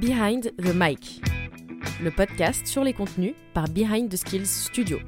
Behind the Mic, le podcast sur les contenus par Behind the Skills Studio,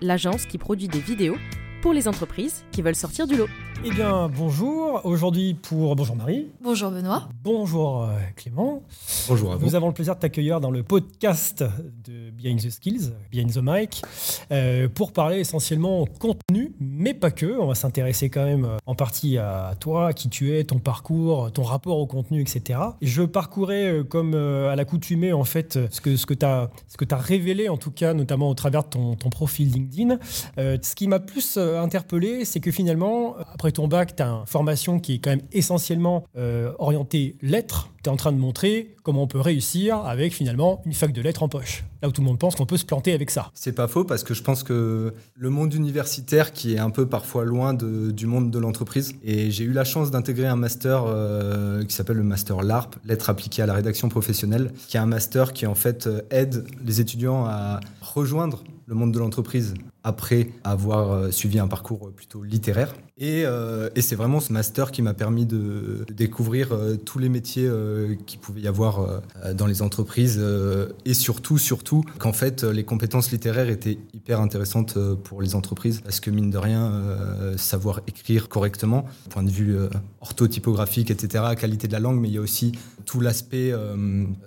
l'agence qui produit des vidéos pour les entreprises qui veulent sortir du lot. Eh bien, bonjour. Aujourd'hui pour... Bonjour Marie. Bonjour Benoît. Bonjour euh, Clément. Bonjour à vous. Nous avons le plaisir de t'accueillir dans le podcast de Behind the Skills, Behind the Mic, euh, pour parler essentiellement contenu, mais pas que. On va s'intéresser quand même euh, en partie à toi, qui tu es, ton parcours, ton rapport au contenu, etc. Et je parcourais comme à l'accoutumée en fait ce que, ce que tu as, as, révélé en tout cas, notamment au travers de ton, ton profil LinkedIn. ce qui m'a plus interpellé, c'est que finalement, après ton bac, tu as une formation qui est quand même essentiellement euh, orientée lettres. En train de montrer comment on peut réussir avec finalement une fac de lettres en poche. Là où tout le monde pense qu'on peut se planter avec ça. C'est pas faux parce que je pense que le monde universitaire qui est un peu parfois loin du monde de l'entreprise. Et j'ai eu la chance d'intégrer un master euh, qui s'appelle le master LARP, lettres appliquées à la rédaction professionnelle, qui est un master qui en fait euh, aide les étudiants à rejoindre le monde de l'entreprise après avoir euh, suivi un parcours plutôt littéraire. Et, c'est vraiment ce master qui m'a permis de découvrir tous les métiers qu'il pouvait y avoir dans les entreprises et surtout, surtout qu'en fait les compétences littéraires étaient hyper intéressantes pour les entreprises parce que mine de rien, savoir écrire correctement, point de vue orthotypographique, etc., qualité de la langue, mais il y a aussi tout l'aspect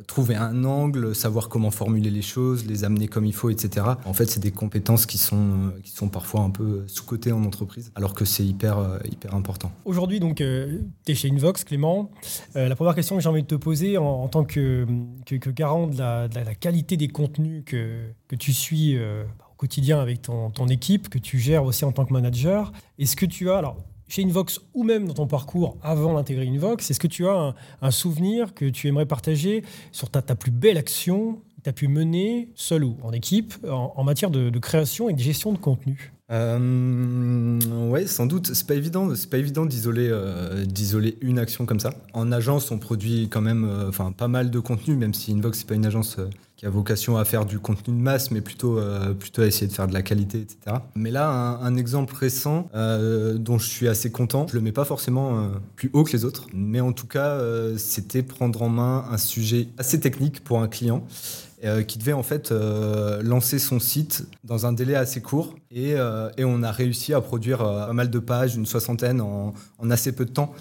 trouver un angle, savoir comment formuler les choses, les amener comme il faut, etc. En fait, c'est des compétences qui sont euh, qui sont parfois un peu sous-cotées en entreprise, alors que c'est hyper, euh, hyper important. Aujourd'hui, donc, euh, tu es chez Invox, Clément. la première question que j'ai envie de te poser en, tant que, que, garant de la, qualité des contenus que, que tu suis au quotidien avec ton, équipe, que tu gères aussi en tant que manager, est-ce que tu as, alors, chez Invox ou même dans ton parcours avant d'intégrer Invox, est-ce que tu as un, souvenir que tu aimerais partager sur ta, ta plus belle action tu as pu mener, seul ou en équipe, en, matière de, création et de gestion de contenu? Euh, ouais, sans doute. C'est pas évident. C'est pas évident d'isoler, euh, d'isoler une action comme ça. En agence, on produit quand même, euh, pas mal de contenu, même si Invox c'est pas une agence euh, qui a vocation à faire du contenu de masse, mais plutôt, plutôt à essayer de faire de la qualité, etc. Mais là, un, un exemple récent dont je suis assez content. Je le mets pas forcément plus haut que les autres, mais en tout cas, c'était prendre en main un sujet assez technique pour un client. Euh, qui devait en fait euh, lancer son site dans un délai assez court. Et, euh, on a réussi à produire pas mal de pages, une soixantaine en, assez peu de temps.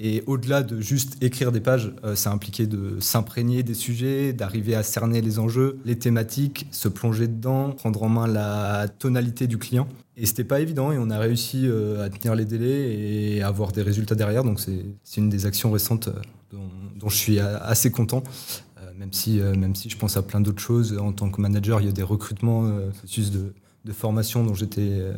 Et au-delà de juste écrire des pages, ça impliquait de s'imprégner des sujets, d'arriver à cerner les enjeux, les thématiques, se plonger dedans, prendre en main la tonalité du client. Et c'était pas évident et on a réussi à tenir les délais et avoir des résultats derrière. Donc c'est une des actions récentes dont, je suis assez content même si, euh, même si je pense à plein d'autres choses. En tant que manager, il y a des recrutements, euh, processus de, de, formation dont j'étais euh,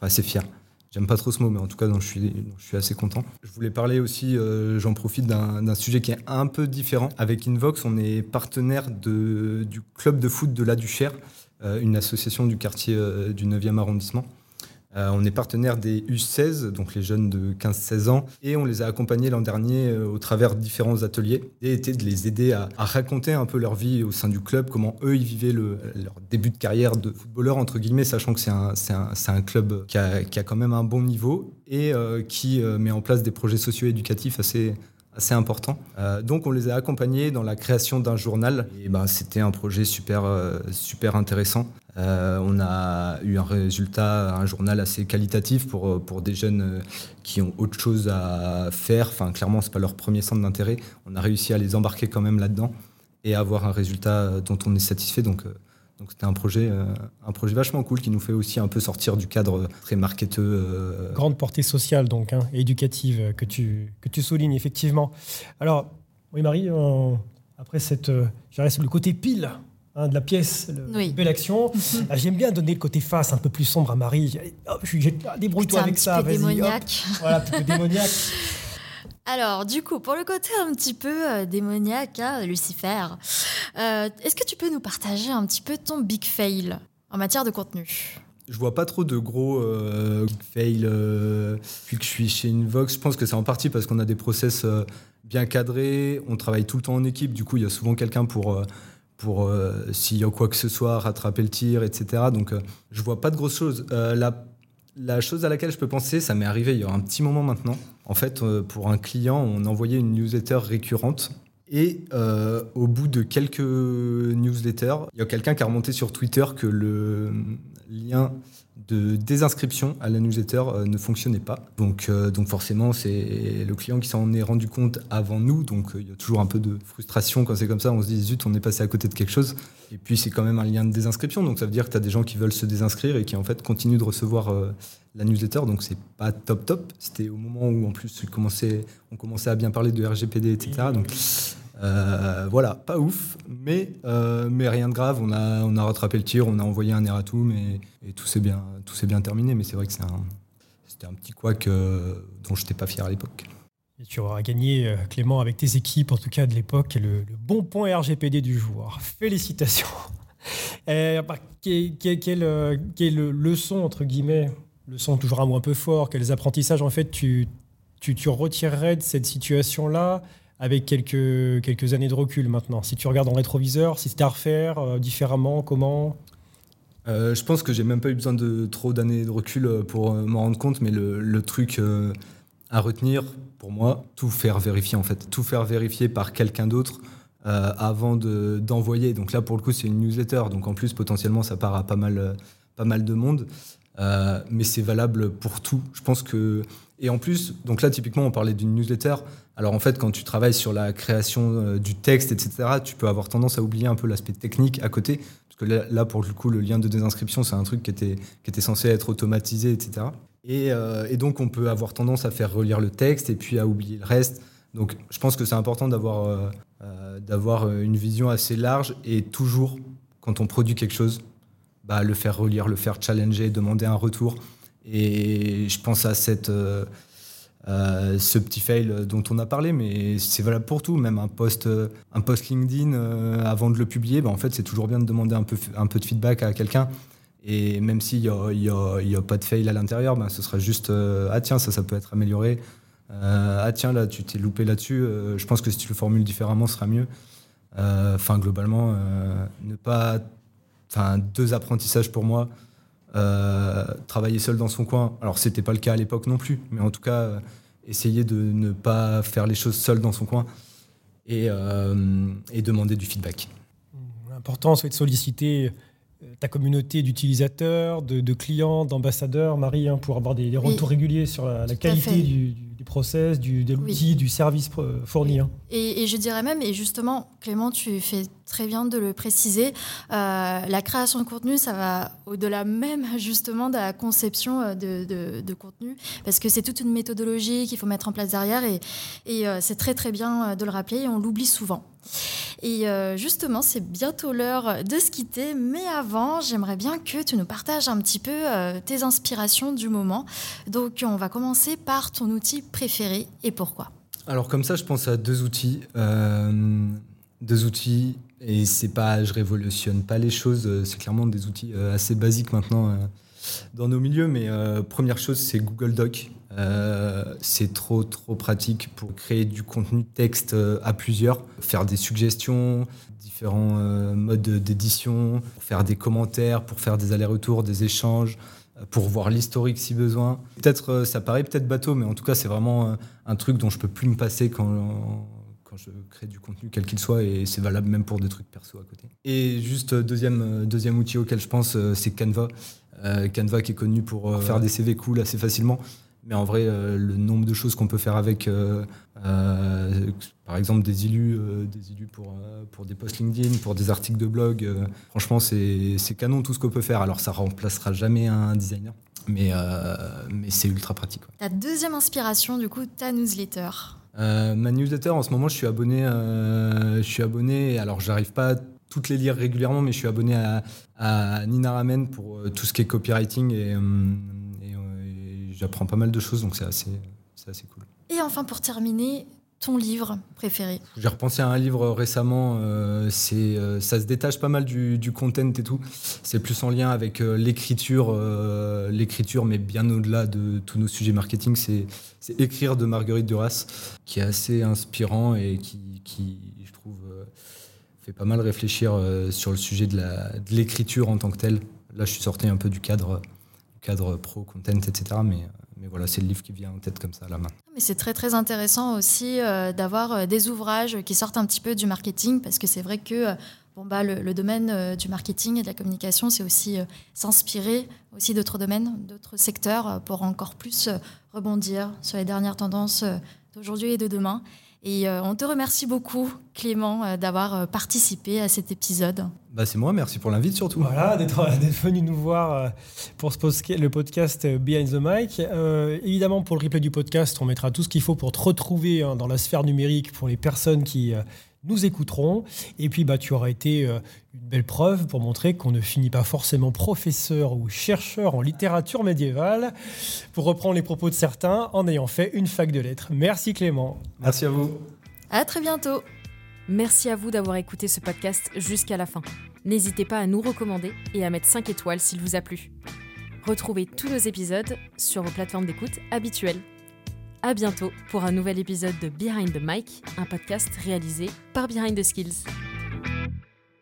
assez fier. J'aime pas trop ce mot, mais en tout cas, dont je suis, je suis assez content. Je voulais parler aussi, j'en profite, d'un sujet qui est un peu différent. Avec Invox, on est partenaire du club de foot de La Duchère, une association du quartier du 9e arrondissement. Euh, on est partenaire des U16, donc les jeunes de 15-16 ans, et on les a accompagnés l'an dernier euh, au travers de différents ateliers. Et était de les aider à, raconter un peu leur vie au sein du club, comment eux ils vivaient leur début de carrière de footballeur entre guillemets, sachant que c'est un, club qui a, quand même un bon niveau et euh, qui met en place des projets socio-éducatifs assez assez important. donc on les a accompagnés dans la création d'un journal et ben c'était un projet super super intéressant euh, on a eu un résultat, un journal assez qualitatif pour, euh, pour des jeunes euh, qui ont autre chose à faire. Enfin, clairement, c'est pas leur premier centre d'intérêt. On a réussi à les embarquer quand même là-dedans et avoir un résultat dont on est satisfait. Donc, donc c'était un projet, un projet vachement cool qui nous fait aussi un peu sortir du cadre très marketeux. Grande portée sociale donc, hein, éducative que tu, que tu soulignes effectivement. Alors, oui Marie, après cette, le côté pile Hein, de la pièce, le, belle action. Ah, j'aime bien donner le côté face un peu plus sombre à Marie. Oh, débrouille-toi avec ça, vas-y. démoniaque. Voilà, un peu démoniaque. Alors, du coup, pour le côté un petit peu euh, démoniaque, hein, Lucifer, euh, est-ce que tu peux nous partager un petit peu ton big fail en matière de contenu? Je vois pas trop de gros euh, fail depuis que je suis chez Invox. Je pense que c'est en partie parce qu'on a des process bien cadrés, on travaille tout le temps en équipe, du coup il y a souvent quelqu'un pour euh, s'il y a quoi que ce soit, rattraper le tir, etc. Donc euh, je vois pas de grosses choses. Euh, la, chose à laquelle je peux penser, ça m'est arrivé il y a un petit moment maintenant. En fait, pour un client, on envoyait une newsletter récurrente Et au bout de quelques newsletters, il y a quelqu'un qui a remonté sur Twitter que le lien de désinscription à la newsletter euh, ne fonctionnait pas. Donc, euh, donc forcément, c'est le client qui s'en est rendu compte avant nous. Donc euh, il y a toujours un peu de frustration quand c'est comme ça. On se dit, zut, on est passé à côté de quelque chose. Et puis c'est quand même un lien de désinscription. Donc ça veut dire que tu as des gens qui veulent se désinscrire et qui en fait continuent de recevoir la newsletter. Donc c'est pas top top. C'était au moment où en plus on commençait, on commençait à bien parler de RGPD, etc. Donc euh, voilà, pas ouf, mais, euh, mais rien de grave. On a, on a rattrapé le tir, on a envoyé un erratum et, et tout s'est bien, bien terminé. Mais c'est vrai que c'était un petit couac euh, dont je n'étais pas fier à l'époque. Tu auras gagné, Clément, avec tes équipes, en tout cas de l'époque, le, bon point RGPD du jour. Félicitations. Et, bah, quelle, quelle, leçon, entre guillemets, leçon toujours un mot un peu fort, quels apprentissages, en fait, tu, tu, tu retirerais de cette situation-là avec quelques, quelques années de recul maintenant Si tu regardes en rétroviseur, si c'était à refaire euh, différemment, comment? Euh, Je pense que j'ai même pas eu besoin de trop d'années de recul euh, pour m'en rendre compte, mais le, le truc à retenir, pour moi, tout faire vérifier en fait. Tout faire vérifier par quelqu'un d'autre avant d'envoyer. donc là, pour le coup, c'est une newsletter, donc en plus, potentiellement, ça part à pas mal, pas mal de monde. Mais c'est valable pour tout. Je pense que. Et en plus, donc là, typiquement, on parlait d'une newsletter. Alors en fait, quand tu travailles sur la création euh, du texte, etc., tu peux avoir tendance à oublier un peu l'aspect technique à côté. Parce que là, pour le coup, le lien de désinscription, c'est un truc qui était, qui était censé être automatisé, etc. Euh, et, donc, on peut avoir tendance à faire relire le texte et puis à oublier le reste. Donc, je pense que c'est important d'avoir euh, d'avoir une vision assez large et toujours, quand on produit quelque chose, bah, le faire relire, le faire challenger, demander un retour. Et je pense à cette euh, ce petit fail dont on a parlé, mais c'est valable pour tout. Même un post, euh, un post LinkedIn euh, avant de le publier, bah, en fait, c'est toujours bien de demander un peu, un peu de feedback à quelqu'un. Et même s'il n'y a, y a, y a, pas de fail à l'intérieur, bah, ce sera juste Ah, tiens, ça, ça peut être amélioré. ah, tiens, là, tu t'es loupé là-dessus. je pense que si tu le formules différemment, ce sera mieux. Enfin, globalement, ne pas. Enfin, deux apprentissages pour moi. Euh, travailler seul dans son coin. Alors, c'était pas le cas à l'époque non plus, mais en tout cas, euh, essayer de ne pas faire les choses seul dans son coin et, euh, et demander du feedback. L'important, c'est de solliciter ta communauté d'utilisateurs, de, clients, d'ambassadeurs, Marie, hein, pour avoir des, retours réguliers sur la, qualité du, process, du, de l'outil, du service fourni. Hein. Et, je dirais même, et justement, Clément, tu fais très bien de le préciser, euh, la création de contenu, ça va au-delà même justement de la conception euh, de, contenu, parce que c'est toute une méthodologie qu'il faut mettre en place derrière, et, et euh, c'est très très bien de le rappeler, et on l'oublie souvent. Et justement, c'est bientôt l'heure de se quitter, mais avant, j'aimerais bien que tu nous partages un petit peu tes inspirations du moment. Donc, on va commencer par ton outil préféré et pourquoi? Alors, comme ça, je pense à deux outils. deux outils et c'est pas, je révolutionne pas les choses. Euh, c'est clairement des outils euh, assez basiques maintenant euh, dans nos milieux. Mais première chose, c'est Google Doc. c'est trop trop pratique pour créer du contenu texte à plusieurs, faire des suggestions, différents modes d'édition, faire des commentaires, pour faire des allers-retours, des échanges, pour voir l'historique si besoin. Peut-être ça paraît peut-être bateau, mais en tout cas c'est vraiment un truc dont je peux plus me passer quand je crée du contenu, quel qu'il soit, et c'est valable même pour des trucs perso à côté. Et juste euh, deuxième, euh, deuxième outil auquel je pense, euh, c'est Canva. Canva qui est connu pour faire des CV cool assez facilement. Mais en vrai, le nombre de choses qu'on peut faire avec, par exemple, des illus, des illus pour, pour des posts LinkedIn, pour des articles de blog, franchement, c'est canon tout ce qu'on peut faire. Alors, ça remplacera jamais un designer, mais, mais c'est ultra pratique. Ta deuxième inspiration, du coup, ta newsletter. Euh, ma newsletter, en ce moment, je suis abonné. Euh, je suis abonné. Alors, j'arrive pas à toutes les lire régulièrement, mais je suis abonné à, Nina Ramen pour euh, tout ce qui est copywriting et, j'apprends pas mal de choses, donc c'est assez, assez cool. Et enfin, pour terminer, ton livre préféré? J'ai repensé à un livre récemment. Euh, euh, ça se détache pas mal du, du content et tout. C'est plus en lien avec euh, l'écriture, l'écriture, mais bien au-delà de tous nos sujets marketing. C'est, Écrire de Marguerite Duras, qui est assez inspirant et qui, je trouve, fait pas mal réfléchir sur le sujet de, de l'écriture en tant que telle. Là, je suis sorti un peu du cadre, cadre pro, content, etc. Mais mais voilà, c'est le livre qui vient en tête comme ça à la main. Mais c'est très très intéressant aussi d'avoir des ouvrages qui sortent un petit peu du marketing parce que c'est vrai que bon, bah, le, domaine du marketing et de la communication, c'est aussi s'inspirer aussi d'autres domaines, d'autres secteurs pour encore plus rebondir sur les dernières tendances d'aujourd'hui et de demain. Et euh, on te remercie beaucoup, Clément, euh, d'avoir euh, participé à cet épisode. Bah, c'est moi, merci pour l'invite surtout. Voilà, d'être venu nous voir pour ce le podcast Behind the Mic. évidemment, pour le replay du podcast, on mettra tout ce qu'il faut pour te retrouver hein, dans la sphère numérique pour les personnes qui nous écouterons. Et puis, bah, tu auras été euh, une belle preuve pour montrer qu'on ne finit pas forcément professeur ou chercheur en littérature médiévale, pour reprendre les propos de certains, en ayant fait une fac de lettres. Merci Clément. Merci à vous. À très bientôt. Merci à vous d'avoir écouté ce podcast jusqu'à la fin. N'hésitez pas à nous recommander et à mettre 5 étoiles s'il vous a plu. Retrouvez tous nos épisodes sur vos plateformes d'écoute habituelles. À bientôt pour un nouvel épisode de Behind the Mic, un podcast réalisé par Behind the Skills.